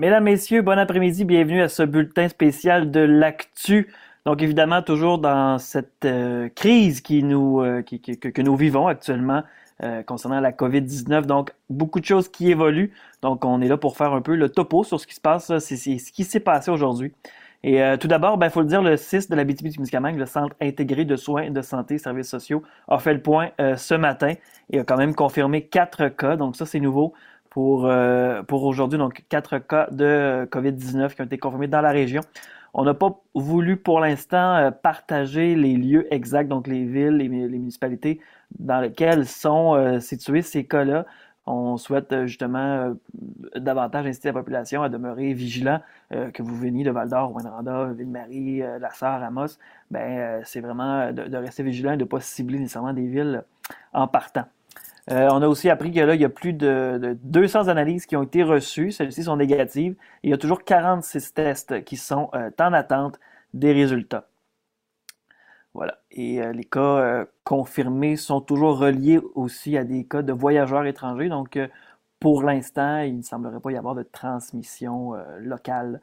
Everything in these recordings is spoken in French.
Mesdames, Messieurs, bon après-midi, bienvenue à ce bulletin spécial de l'actu. Donc évidemment, toujours dans cette euh, crise qui nous, euh, que, nous vivons actuellement euh, concernant la COVID-19. Donc beaucoup de choses qui évoluent. Donc on est là pour faire un peu le topo sur ce qui se passe, ce qui s'est passé aujourd'hui. Et tout d'abord, il ben, faut le dire, le CIS de la BTB-Témiscamingue, le Centre intégré de soins de santé et services sociaux, a fait le point ce matin et a quand même confirmé quatre cas. Donc ça, c'est nouveau pour, euh, pour aujourd'hui. Donc, quatre cas de COVID-19 qui ont été confirmés dans la région. On n'a pas voulu pour l'instant euh, partager les lieux exacts, donc les villes, les, les municipalités dans lesquelles sont euh, situés ces cas-là. On souhaite justement davantage inciter la population à demeurer vigilant, que vous veniez de Val-d'Or, Rwanda, Ville-Marie, La Sarre, Amos. Ben, c'est vraiment de, de, rester vigilant et de ne pas cibler nécessairement des villes en partant. Euh, on a aussi appris que là, il y a plus de, 200 analyses qui ont été reçues. Celles-ci sont négatives. il y a toujours 46 tests qui sont euh, en attente des résultats. Voilà. Et euh, les cas confirmés sont toujours reliés aussi à des cas de voyageurs étrangers. Donc, pour l'instant, il ne semblerait pas y avoir de transmission locale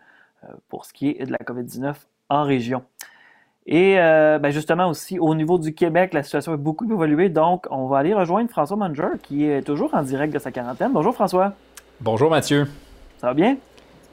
pour ce qui est de la COVID-19 en région. Et euh, ben justement aussi, au niveau du Québec, la situation a beaucoup évolué. Donc, on va aller rejoindre François Manger, qui est toujours en direct de sa quarantaine. Bonjour François. Bonjour Mathieu. Ça va bien?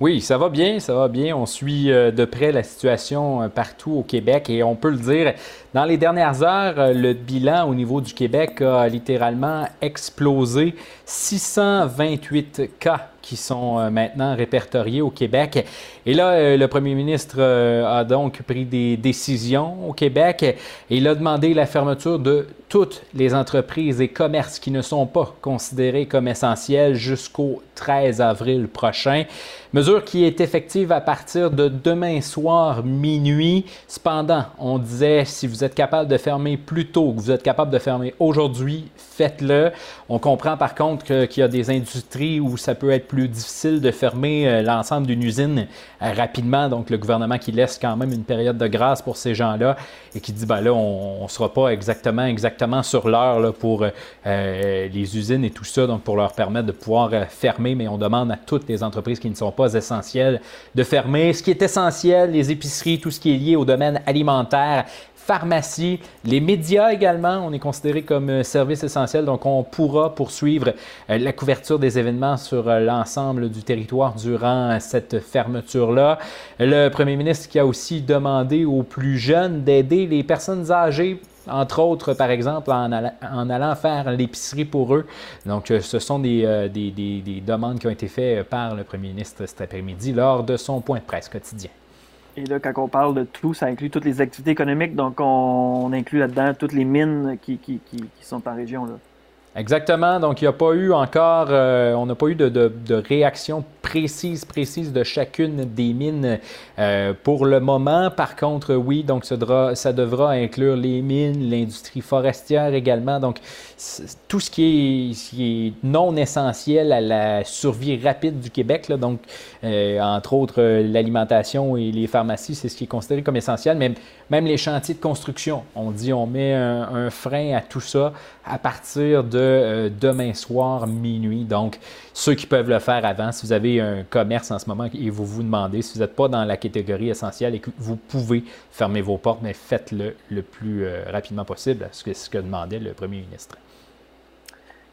Oui, ça va bien, ça va bien. On suit euh, de près la situation euh, partout au Québec et on peut le dire, dans les dernières heures, le bilan au niveau du Québec a littéralement explosé. 628 cas qui sont euh, maintenant répertoriés au Québec. Et là, euh, le premier ministre euh, a donc pris des décisions au Québec et il a demandé la fermeture de toutes les entreprises et commerces qui ne sont pas considérés comme essentiels jusqu'au 13 avril prochain. Mesure qui est effective à partir de demain soir minuit. Cependant, on disait si vous êtes capable de fermer plus tôt, que vous êtes capable de fermer aujourd'hui, faites-le. On comprend par contre qu'il y a des industries où ça peut être plus difficile de fermer euh, l'ensemble d'une usine euh, rapidement. Donc, le gouvernement qui laisse quand même une période de grâce pour ces gens-là et qui dit, ben là, on ne sera pas exactement, exactement sur l'heure pour euh, les usines et tout ça, donc pour leur permettre de pouvoir fermer, mais on demande à toutes les entreprises qui ne sont pas essentielles de fermer. Ce qui est essentiel, les épiceries, tout ce qui est lié au domaine alimentaire, pharmacie, les médias également, on est considéré comme euh, service essentiel, donc on pourra poursuivre euh, la couverture des événements sur euh, l'ensemble du territoire durant cette fermeture-là. Le premier ministre qui a aussi demandé aux plus jeunes d'aider les personnes âgées entre autres, par exemple, en allant, faire l'épicerie pour eux. Donc, ce sont des, des, demandes qui ont été faites par le premier ministre cet après-midi lors de son point de presse quotidien. Et là, quand on parle de tout, ça inclut toutes les activités économiques, donc on, inclut là-dedans toutes les mines qui, qui, qui, qui sont en région. Là. Exactement. Donc, il n'y a pas eu encore, euh, on n'a pas eu de, réaction précise, précise de chacune des mines euh, pour le moment. Par contre, oui, donc ça devra, inclure les mines, l'industrie forestière également. Donc, tout ce qui, est, non essentiel à la survie rapide du Québec, donc, euh, entre autres, l'alimentation et les pharmacies, c'est ce qui est considéré comme essentiel. Mais même les chantiers de construction, on dit on met un frein à tout ça à partir de euh, demain soir, minuit. Donc, ceux qui peuvent le faire avant, si vous avez un commerce en ce moment et vous vous demandez si vous n'êtes pas dans la catégorie essentielle et que vous pouvez fermer vos portes, mais faites-le le plus euh, rapidement possible, ce que, ce que demandait le premier ministre.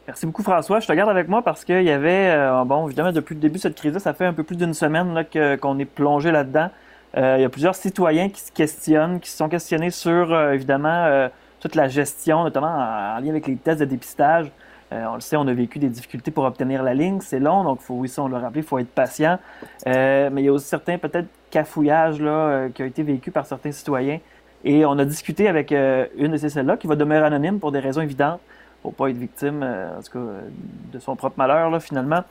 Merci beaucoup, François. Je te garde avec moi parce qu'il y avait, euh, bon, évidemment, depuis le début de cette crise ça fait un peu plus d'une semaine qu'on est plongé là-dedans. il y a plusieurs citoyens qui se questionnent, qui se sont questionnés sur, évidemment, toute la gestion, notamment en, lien avec les tests de dépistage. Euh, on le sait, on a vécu des difficultés pour obtenir la ligne. C'est long, donc faut, oui, ça, on l'a rappelé, il faut être patient. Euh, mais il y a aussi certains, peut-être, cafouillages là, euh, qui ont été vécus par certains citoyens. Et on a discuté avec une de ces celles-là qui va demeurer anonyme pour des raisons évidentes, pour pas être victime, en tout cas, de son propre malheur, là, finalement.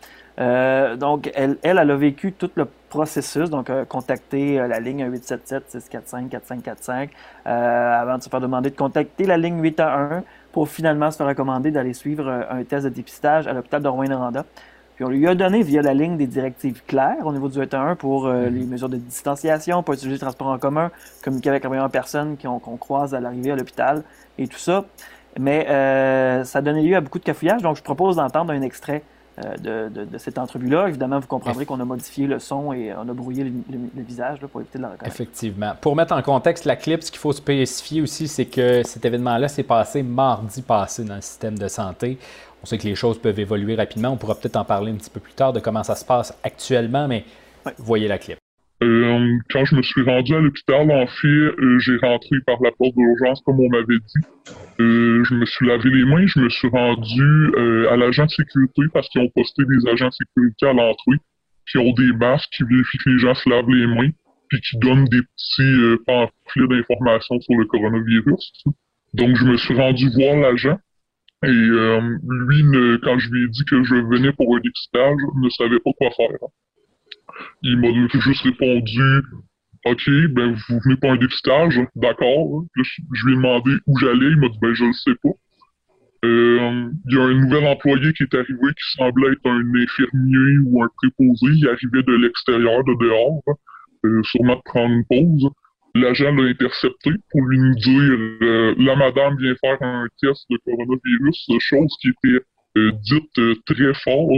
donc, elle, elle, elle, a vécu tout le processus, donc contacter la ligne 877-645-4545 avant de se faire demander de contacter la ligne 811 pour finalement se faire recommander d'aller suivre euh, un test de dépistage à l'hôpital de Rouen-Noranda. Puis on lui a donné via la ligne des directives claires au niveau du 1 pour euh, mhm. les mesures de distanciation, pas utiliser le transport en commun, communiquer avec la meilleure personne qu'on croise à l'arrivée à l'hôpital et tout ça. Mais euh, ça a donné lieu à beaucoup de cafouillages, donc je propose d'entendre un extrait de, de, cette entrevue-là. Évidemment, vous comprendrez qu'on a modifié le son et on a brouillé le, visage pour éviter de la reconnaître. Effectivement. Pour mettre en contexte la clip, ce qu'il faut spécifier aussi, c'est que cet événement-là s'est passé mardi passé dans le système de santé. On sait que les choses peuvent évoluer rapidement. On pourra peut-être en parler un petit peu plus tard de comment ça se passe actuellement, mais voyez la clip. Euh, quand je me suis rendu à l'hôpital, en fait, euh, j'ai rentré par la porte d'urgence comme on m'avait dit. Euh, je me suis lavé les mains, je me suis rendu à l'agent de sécurité parce qu'ils ont posté des agents de sécurité à l'entrée qui ont des masques, qui vérifient que les gens se lavent les mains, puis qui donnent des petits pamphlets d'informations sur le coronavirus. Donc, je me suis rendu voir l'agent. Et lui, quand je lui ai dit que je venais pour un dépistage, ne savait pas quoi faire. Il m'a juste répondu OK, ben vous venez pour un dépistage, d'accord. Je, lui ai demandé où j'allais, il m'a dit ben je ne sais pas. Euh, il y a un nouvel employé qui est arrivé qui semblait être un infirmier ou un préposé. Il arrivait de l'extérieur, de dehors, euh, sûrement de prendre une pause. L'agent l'a intercepté pour lui dire euh, la madame vient faire un test de coronavirus, chose qui était dite très fort,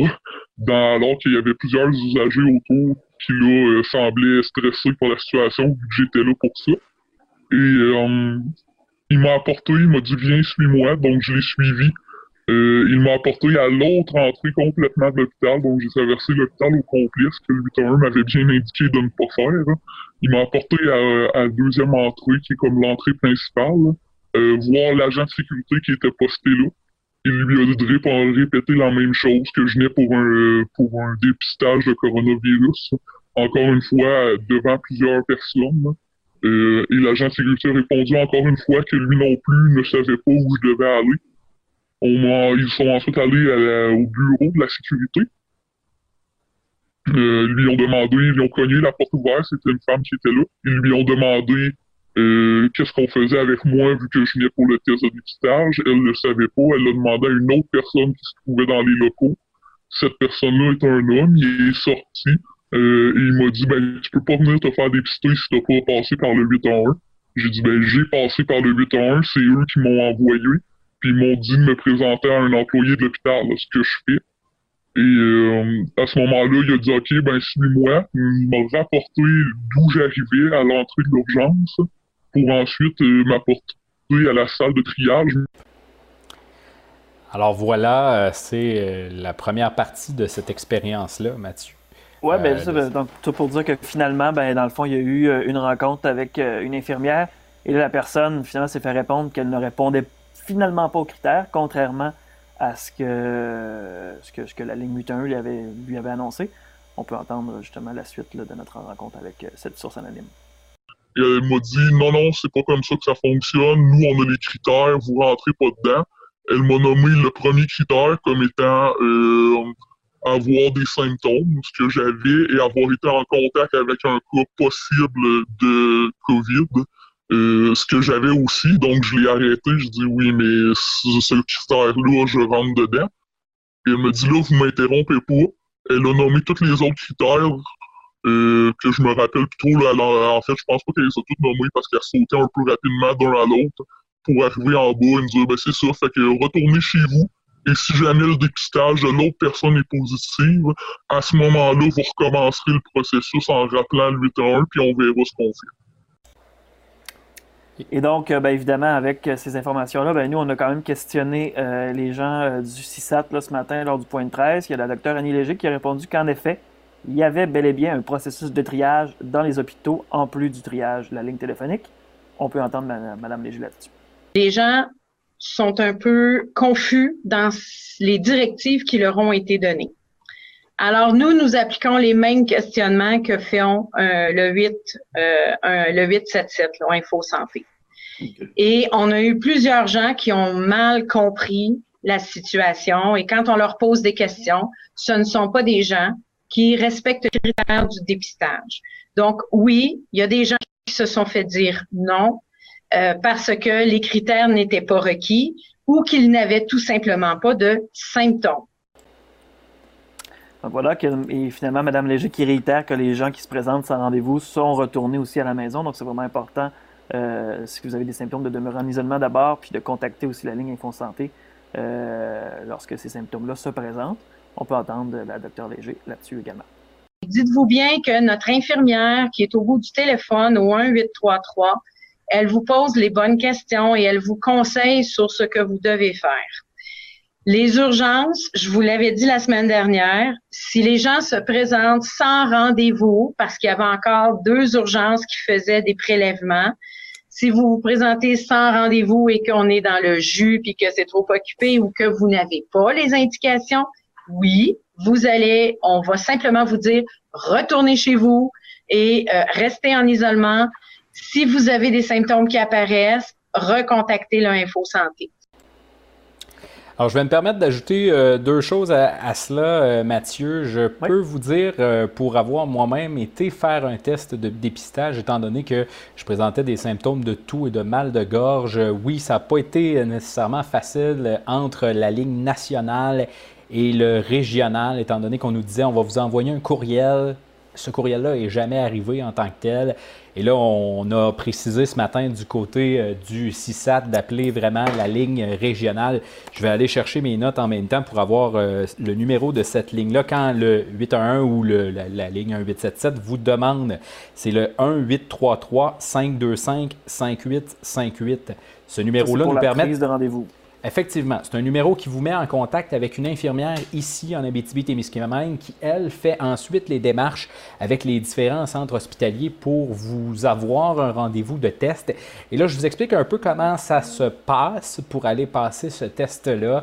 dans, alors qu'il y avait plusieurs usagers autour qui là euh, semblaient stressés pour la situation, j'étais là pour ça. Et il m'a apporté, il m'a dit viens, suis-moi, donc je l'ai suivi. il m'a apporté à l'autre entrée complètement de l'hôpital, donc j'ai traversé l'hôpital au complet, que le 811 m'avait bien indiqué de ne pas faire. Il m'a apporté à, à, la deuxième entrée, qui est comme l'entrée principale, voir l'agent de sécurité qui était posté là il lui a répéter la même chose que je venais pour un pour un dépistage de coronavirus. Encore une fois, devant plusieurs personnes. Euh, et l'agent de sécurité a répondu encore une fois que lui non plus ne savait pas où je devais aller. Ils sont ensuite allés au bureau de la sécurité. Euh, ils lui ont demandé, ils lui ont cogné la porte ouverte, c'était une femme qui était là. Ils lui ont demandé euh, qu'est-ce qu'on faisait avec moi vu que je venais pour le test de dépistage? Elle ne le savait pas. Elle a demandé à une autre personne qui se trouvait dans les locaux. Cette personne-là est un homme. Il est sorti. Euh, et il m'a dit, ben, tu peux pas venir te faire dépister si t'as pas passé par le 811. J'ai dit, ben, j'ai passé par le 811. C'est eux qui m'ont envoyé. Puis ils m'ont dit de me présenter à un employé de l'hôpital, ce que je fais. Et euh, à ce moment-là, il a dit, OK, ben, suis-moi. Il m'a rapporté d'où j'arrivais à l'entrée de l'urgence pour ensuite euh, m'apporter à la salle de triage. Alors voilà, euh, c'est euh, la première partie de cette expérience-là, Mathieu. Oui, bien, ben, donc tout pour dire que finalement, ben, dans le fond, il y a eu une rencontre avec une infirmière et la personne, finalement, s'est fait répondre qu'elle ne répondait finalement pas aux critères, contrairement à ce que, ce que, ce que la ligne 81 lui avait, lui avait annoncé. On peut entendre justement la suite de notre rencontre avec cette source anonyme. Et elle m'a dit non, non, c'est pas comme ça que ça fonctionne. Nous, on a les critères, vous rentrez pas dedans. Elle m'a nommé le premier critère comme étant euh, avoir des symptômes, ce que j'avais, et avoir été en contact avec un cas possible de COVID. Euh, ce que j'avais aussi, donc je l'ai arrêté. Je dis oui, mais ce critère-là, je rentre dedans. Et elle me dit là, vous m'interrompez pas. Elle a nommé tous les autres critères euh, que je me rappelle plutôt, là, en fait, je pense pas qu'elle les a toutes nommées parce qu'elle sautait un peu rapidement d'un à l'autre pour arriver en bas et me dire, ben c'est ça, fait que retournez chez vous. Et si jamais le dépistage de l'autre personne est positive, à ce moment-là, vous recommencerez le processus en rappelant le 8 1, puis on verra ce qu'on fait. Et donc, euh, ben, évidemment, avec euh, ces informations-là, ben, nous, on a quand même questionné les gens du CISAT là, ce matin lors du point de presse. Il y a la docteure Annie Léger qui a répondu qu'en effet, il y avait bel et bien un processus de triage dans les hôpitaux, en plus du triage de la ligne téléphonique. On peut entendre Mme Léger là-dessus. Les gens sont un peu confus dans les directives qui leur ont été données. Alors, nous, nous appliquons les mêmes questionnements que font euh, le 8, euh, le 877, Info Santé. Et on a eu plusieurs gens qui ont mal compris la situation et quand on leur pose des questions, ce ne sont pas des gens qui respectent les critères du dépistage. Donc, oui, il y a des gens qui se sont fait dire non euh, parce que les critères n'étaient pas requis ou qu'ils n'avaient tout simplement pas de symptômes. Voilà, et finalement, Mme Léger qui réitère que les gens qui se présentent sans rendez-vous sont retournés aussi à la maison. Donc, c'est vraiment important, euh, si vous avez des symptômes, de demeurer en isolement d'abord, puis de contacter aussi la ligne Info Santé euh, lorsque ces symptômes-là se présentent. On peut entendre la docteur Léger là-dessus également. Dites-vous bien que notre infirmière qui est au bout du téléphone au 1833, elle vous pose les bonnes questions et elle vous conseille sur ce que vous devez faire. Les urgences, je vous l'avais dit la semaine dernière, si les gens se présentent sans rendez-vous, parce qu'il y avait encore deux urgences qui faisaient des prélèvements, si vous vous présentez sans rendez-vous et qu'on est dans le jus puis que c'est trop occupé ou que vous n'avez pas les indications, oui, vous allez, on va simplement vous dire retournez chez vous et euh, restez en isolement. Si vous avez des symptômes qui apparaissent, recontactez l'Info Santé. Alors, je vais me permettre d'ajouter euh, deux choses à, cela, euh, Mathieu. Je peux vous dire, pour avoir moi-même été faire un test de dépistage, étant donné que je présentais des symptômes de toux et de mal de gorge, oui, ça n'a pas été nécessairement facile entre la ligne nationale et le régional, étant donné qu'on nous disait on va vous envoyer un courriel. Ce courriel-là n'est jamais arrivé en tant que tel. Et là, on a précisé ce matin du côté euh, du CISAT d'appeler vraiment la ligne régionale. Je vais aller chercher mes notes en même temps pour avoir euh, le numéro de cette ligne-là. Quand le 811 ou la, la, ligne 1877 vous demande, c'est le 1-833-525-5858. Ce numéro-là nous permet. de rendez-vous. Effectivement, c'est un numéro qui vous met en contact avec une infirmière ici en Abitibi-Témiscamingue qui, elle, fait ensuite les démarches avec les différents centres hospitaliers pour vous avoir un rendez-vous de test. Et là, je vous explique un peu comment ça se passe pour aller passer ce test-là.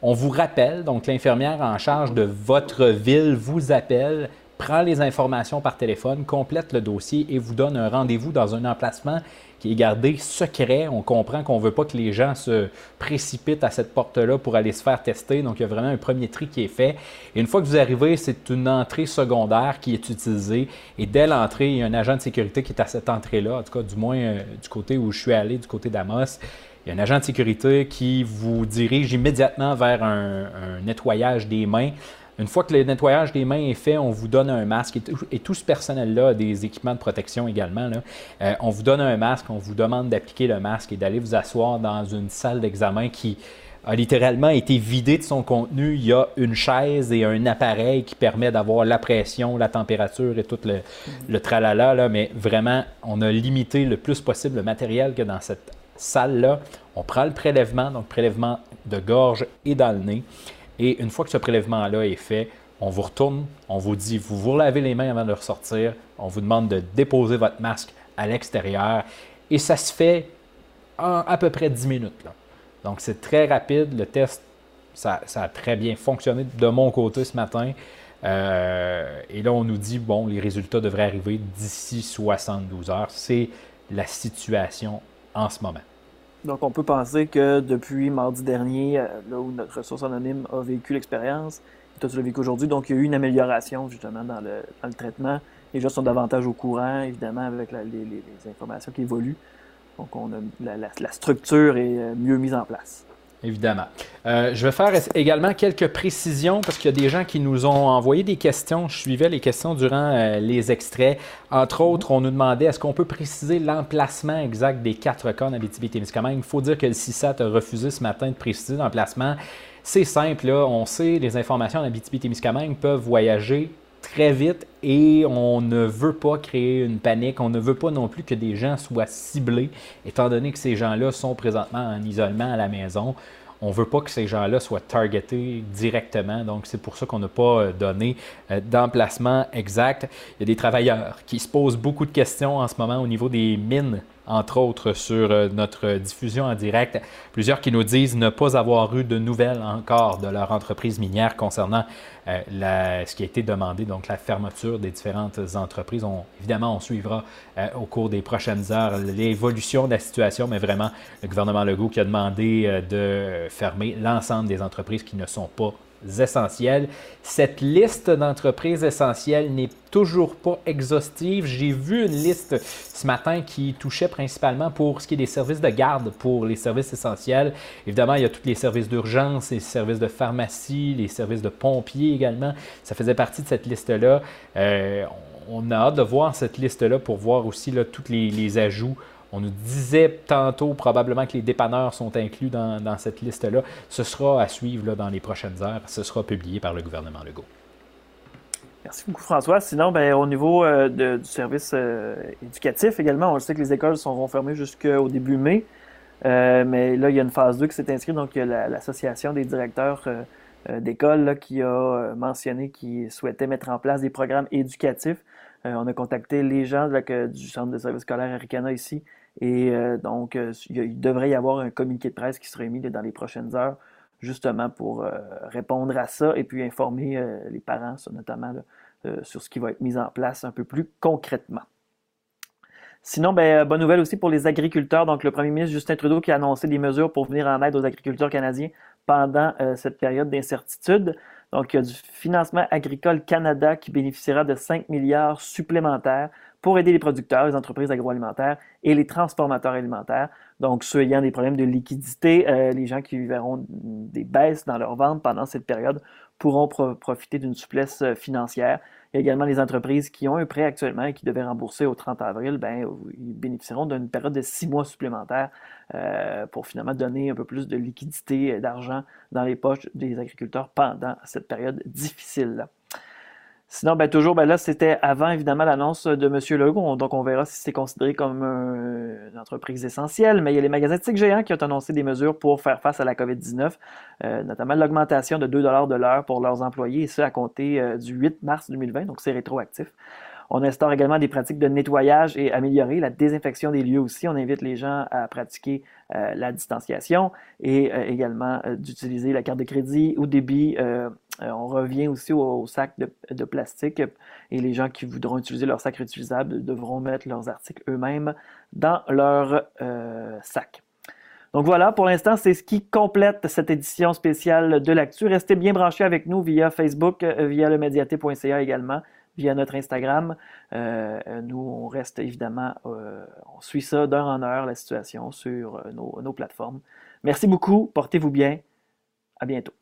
On vous rappelle, donc l'infirmière en charge de votre ville vous appelle, prend les informations par téléphone, complète le dossier et vous donne un rendez-vous dans un emplacement qui est gardé secret. On comprend qu'on ne veut pas que les gens se précipitent à cette porte-là pour aller se faire tester. Donc, il y a vraiment un premier tri qui est fait. Et une fois que vous arrivez, c'est une entrée secondaire qui est utilisée. Et dès l'entrée, il y a un agent de sécurité qui est à cette entrée-là, en tout cas, du moins euh, du côté où je suis allé, du côté d'Amos. Il y a un agent de sécurité qui vous dirige immédiatement vers un nettoyage des mains une fois que le nettoyage des mains est fait, on vous donne un masque et, tout, ce personnel-là a des équipements de protection également. Euh, on vous donne un masque, on vous demande d'appliquer le masque et d'aller vous asseoir dans une salle d'examen qui a littéralement été vidée de son contenu. Il y a une chaise et un appareil qui permet d'avoir la pression, la température et tout le, tralala. Mais vraiment, on a limité le plus possible le matériel que dans cette salle-là. On prend le prélèvement, donc prélèvement de gorge et dans le nez. Et une fois que ce prélèvement-là est fait, on vous retourne, on vous dit, vous vous lavez les mains avant de ressortir, on vous demande de déposer votre masque à l'extérieur et ça se fait en à peu près 10 minutes. Donc c'est très rapide, le test, ça, a très bien fonctionné de mon côté ce matin. Euh, et là, on nous dit, bon, les résultats devraient arriver d'ici 72 heures. C'est la situation en ce moment. Donc, on peut penser que depuis mardi dernier, euh, là où notre ressource anonyme a vécu l'expérience, toi, tu l'as vécu aujourd'hui, donc il y a eu une amélioration justement dans le, traitement. Les gens sont davantage au courant, évidemment, avec les, informations qui évoluent. Donc, on a, la structure est euh, mieux mise en place. Évidemment. Euh, je vais faire également quelques précisions parce qu'il y a des gens qui nous ont envoyé des questions. Je suivais les questions durant euh, les extraits. Entre autres, on nous demandait est-ce qu'on peut préciser l'emplacement exact des quatre cas en Abitibi-Témiscamingue? Il faut dire que le CISAT a refusé ce matin de préciser l'emplacement. C'est simple, on sait les informations en Abitibi-Témiscamingue peuvent voyager très vite et on ne veut pas créer une panique, on ne veut pas non plus que des gens soient ciblés, étant donné que ces gens-là sont présentement en isolement à la maison. On ne veut pas que ces gens-là soient targetés directement, donc c'est pour ça qu'on n'a pas euh, donné euh, d'emplacement exact. Il y a des travailleurs qui se posent beaucoup de questions en ce moment au niveau des mines entre autres sur euh, notre diffusion en direct. Plusieurs qui nous disent ne pas avoir eu de nouvelles encore de leur entreprise minière concernant euh, ce qui a été demandé, donc la fermeture des différentes entreprises. évidemment, on suivra euh, au cours des prochaines heures l'évolution de la situation, mais vraiment, le gouvernement Legault qui a demandé de fermer l'ensemble des entreprises qui ne sont pas essentielles. Cette liste d'entreprises essentielles n'est toujours pas exhaustive. J'ai vu une liste ce matin qui touchait principalement pour ce qui est des services de garde pour les services essentiels. Évidemment, il y a tous les services d'urgence, les services de pharmacie, les services de pompiers également. Ça faisait partie de cette liste-là. Euh, on a hâte de voir cette liste-là pour voir aussi tous les ajouts On nous disait tantôt probablement que les dépanneurs sont inclus dans, cette liste-là. Ce sera à suivre dans les prochaines heures. Ce sera publié par le gouvernement Legault. Merci beaucoup, François. Sinon, ben, au niveau euh, du service euh, éducatif également, on sait que les écoles seront fermées jusqu'au début mai. Euh, mais là, il y a une phase 2 qui s'est inscrite. Donc, il y a l'Association des directeurs d'école qui a mentionné qu'il souhaitait mettre en place des programmes éducatifs. on a contacté les gens du Centre de service scolaire Aricana ici. Et donc, il, devrait y avoir un communiqué de presse qui sera émis dans les prochaines heures justement pour euh, répondre à ça et puis informer euh, les parents, notamment euh, sur ce qui va être mis en place un peu plus concrètement. Sinon, ben, bonne nouvelle aussi pour les agriculteurs. Donc, le premier ministre Justin Trudeau qui a annoncé des mesures pour venir en aide aux agriculteurs canadiens pendant cette période d'incertitude. Donc, il y a du financement agricole Canada qui bénéficiera de 5 milliards supplémentaires pour aider les producteurs, les entreprises agroalimentaires et les transformateurs alimentaires. Donc, ceux ayant des problèmes de liquidité, euh, les gens qui verront des baisses dans leurs ventes pendant cette période pourront profiter d'une souplesse euh, financière. Il y a également les entreprises qui ont un prêt actuellement et qui devaient rembourser au 30 avril, ben, ils bénéficieront d'une période de six mois supplémentaires euh, pour finalement donner un peu plus de liquidité d'argent dans les poches des agriculteurs pendant cette période difficile. Sinon, ben, toujours, ben là, c'était avant, évidemment, l'annonce de M. Legault. Donc, on verra si c'est considéré comme une entreprise essentielle. Mais il y a les magasins de géants qui ont annoncé des mesures pour faire face à la COVID-19, euh, notamment l'augmentation de 2 de l'heure pour leurs employés, et ce, à compter euh, du 8 mars 2020. Donc, c'est rétroactif. On instaure également des pratiques de nettoyage et améliorer la désinfection des lieux aussi. On invite les gens à pratiquer euh, la distanciation et euh, également euh, d'utiliser la carte de crédit ou débit. on revient aussi au, sac de, plastique et les gens qui voudront utiliser leur sac réutilisable devront mettre leurs articles eux-mêmes dans leur sac. Donc voilà, pour l'instant, c'est ce qui complète cette édition spéciale de l'actu. Restez bien branchés avec nous via Facebook, via le médiaté.ca également via notre Instagram. Euh, nous, on reste évidemment, euh, on suit ça d'heure en heure, la situation sur euh, nos plateformes. Merci beaucoup, portez-vous bien, à bientôt.